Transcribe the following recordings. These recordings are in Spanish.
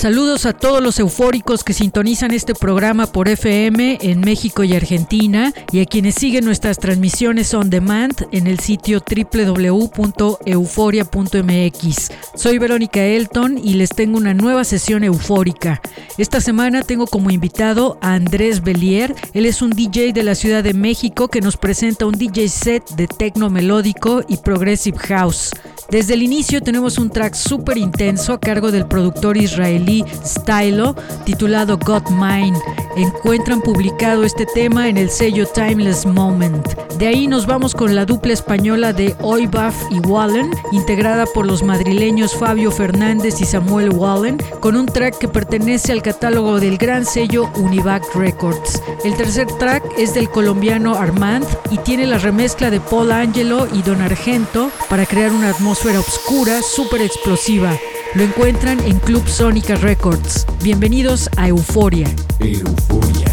Saludos a todos los eufóricos que sintonizan este programa por FM en México y Argentina y a quienes siguen nuestras transmisiones on demand en el sitio www.euforia.mx. Soy Verónica Elton y les tengo una nueva sesión eufórica. Esta semana tengo como invitado a Andrés Bellier. Él es un DJ de la Ciudad de México que nos presenta un DJ set de tecno melódico y progressive house. Desde el inicio tenemos un track súper intenso a cargo del productor israelí Stylo titulado God Mine. Encuentran publicado este tema en el sello Timeless Moment. De ahí nos vamos con la dupla española de Oibaf y Wallen, integrada por los madrileños Fabio Fernández y Samuel Wallen, con un track que pertenece al catálogo del gran sello Univac Records. El tercer track es del colombiano Armand y tiene la remezcla de Paul Angelo y Don Argento para crear una atmósfera oscura, súper explosiva. Lo encuentran en Club Sónica Records. Bienvenidos a Euforia. Euforia.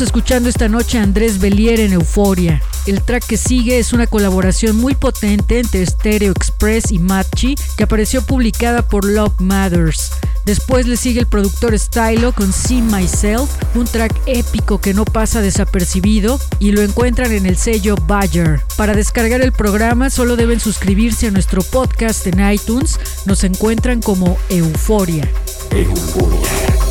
Escuchando esta noche a Andrés Belier en Euforia. El track que sigue es una colaboración muy potente entre Stereo Express y Matchi que apareció publicada por Love Matters. Después le sigue el productor Stylo con See Myself, un track épico que no pasa desapercibido y lo encuentran en el sello Bayer. Para descargar el programa solo deben suscribirse a nuestro podcast en iTunes. Nos encuentran como Euforia. Euforia.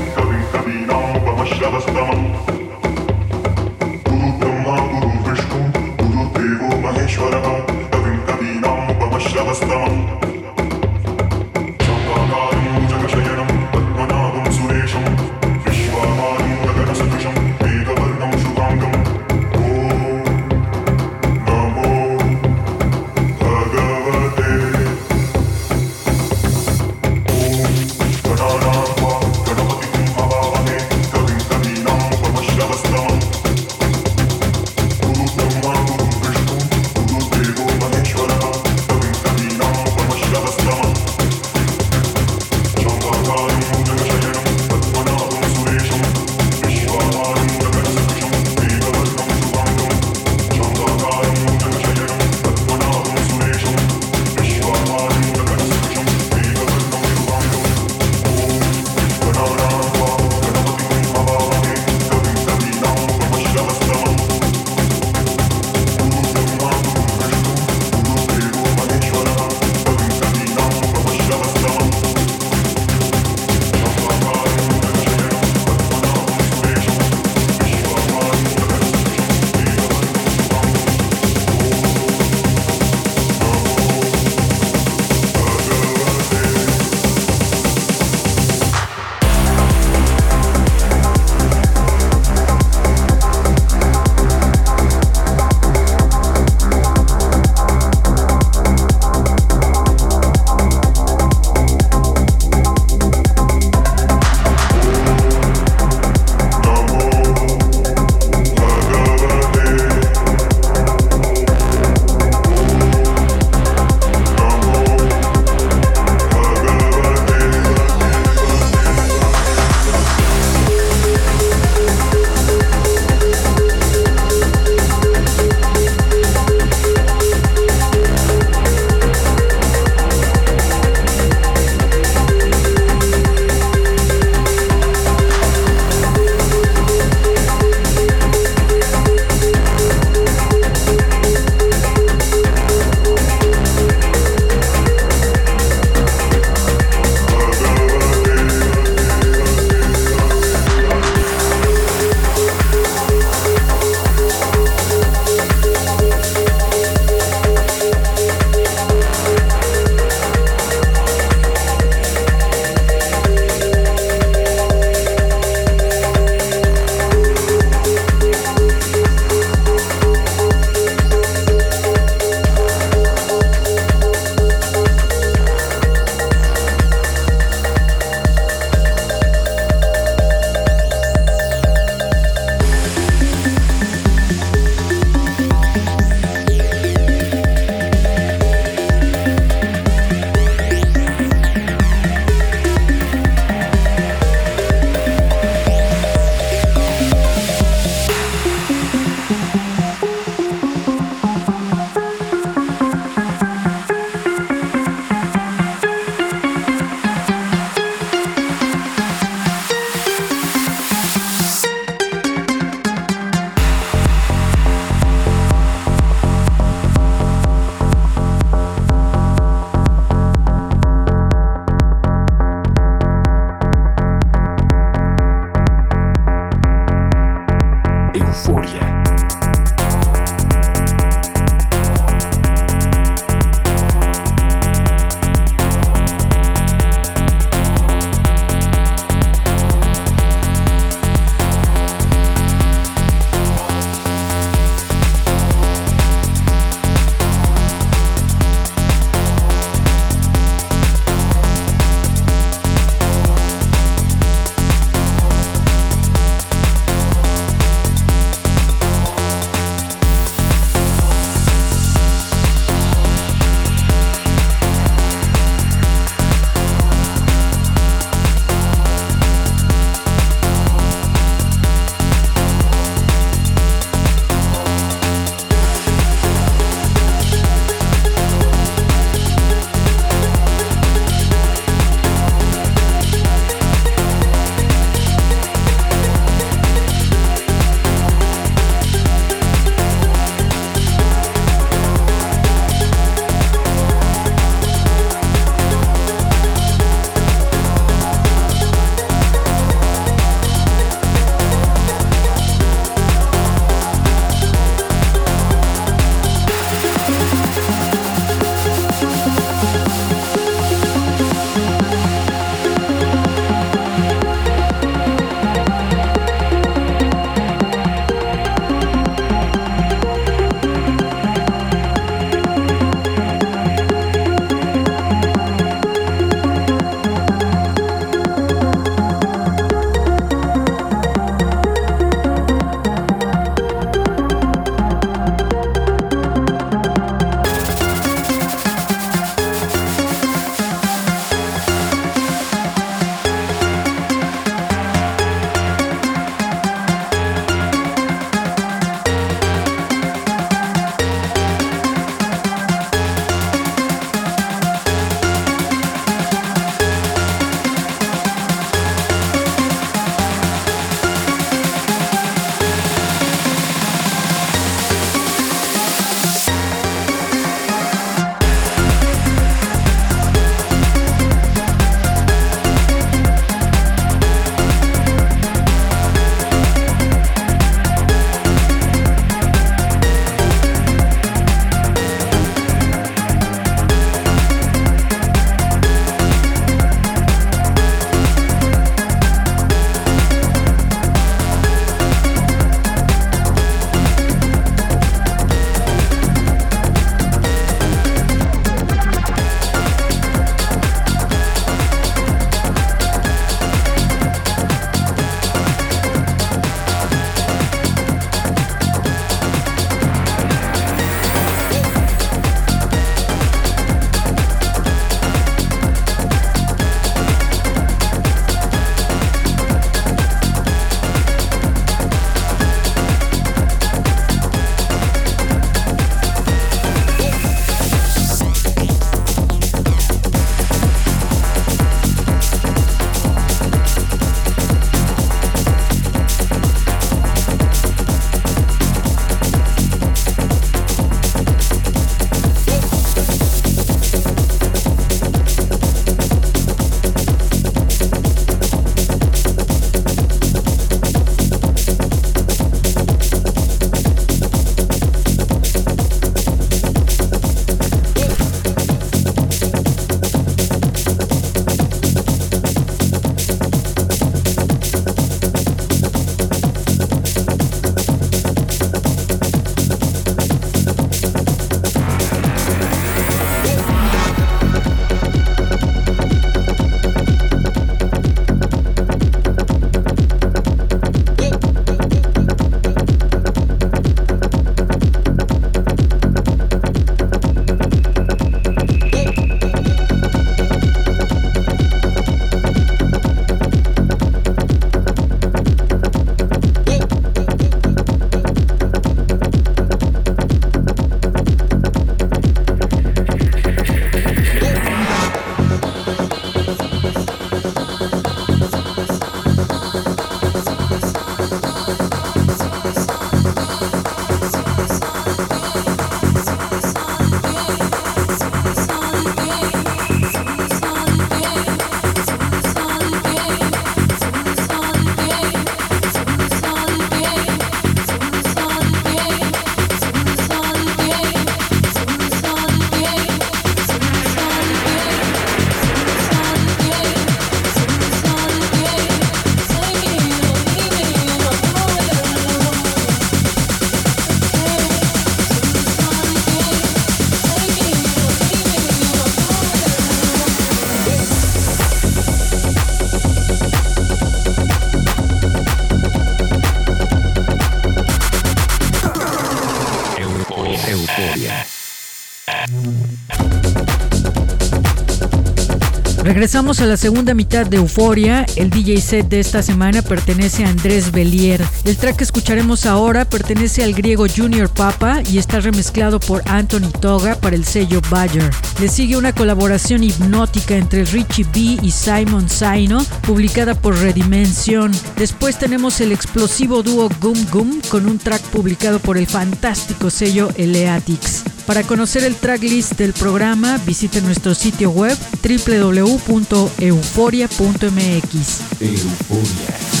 Regresamos a la segunda mitad de Euforia. El DJ set de esta semana pertenece a Andrés Bellier. El track que escucharemos ahora pertenece al griego Junior Papa y está remezclado por Anthony Toga para el sello Bayer. Le sigue una colaboración hipnótica entre Richie B y Simon Saino, publicada por Redimension. Después tenemos el explosivo dúo Gum Gum con un track publicado por el fantástico sello Eleatics. Para conocer el tracklist del programa, visite nuestro sitio web www.euforia.mx. Euforia.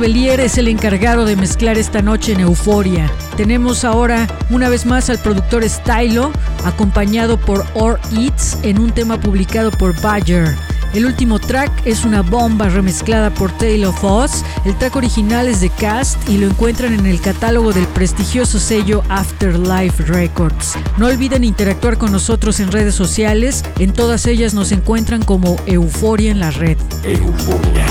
Belier es el encargado de mezclar esta noche en Euforia. Tenemos ahora una vez más al productor Stylo, acompañado por Or Eats en un tema publicado por Badger. El último track es una bomba remezclada por Tale of Us. El track original es de Cast y lo encuentran en el catálogo del prestigioso sello Afterlife Records. No olviden interactuar con nosotros en redes sociales. En todas ellas nos encuentran como Euforia en la red. Euforia.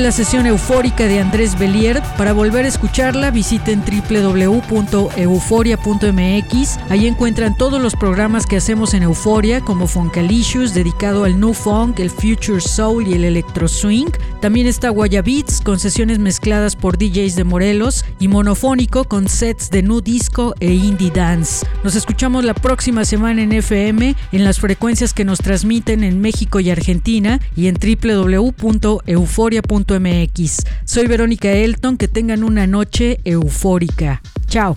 La sesión eufórica de Andrés Bellier. Para volver a escucharla, visiten www.euforia.mx. Ahí encuentran todos los programas que hacemos en Euforia, como Funkalicious, dedicado al New Funk, el Future Soul y el Electro Swing. También está Guayabits, con sesiones mezcladas por DJs de Morelos, y Monofónico, con sets de Nu Disco e Indie Dance. Nos escuchamos la próxima semana en FM, en las frecuencias que nos transmiten en México y Argentina, y en www.euforia.mx mx Soy Verónica Elton, que tengan una noche eufórica. Chao.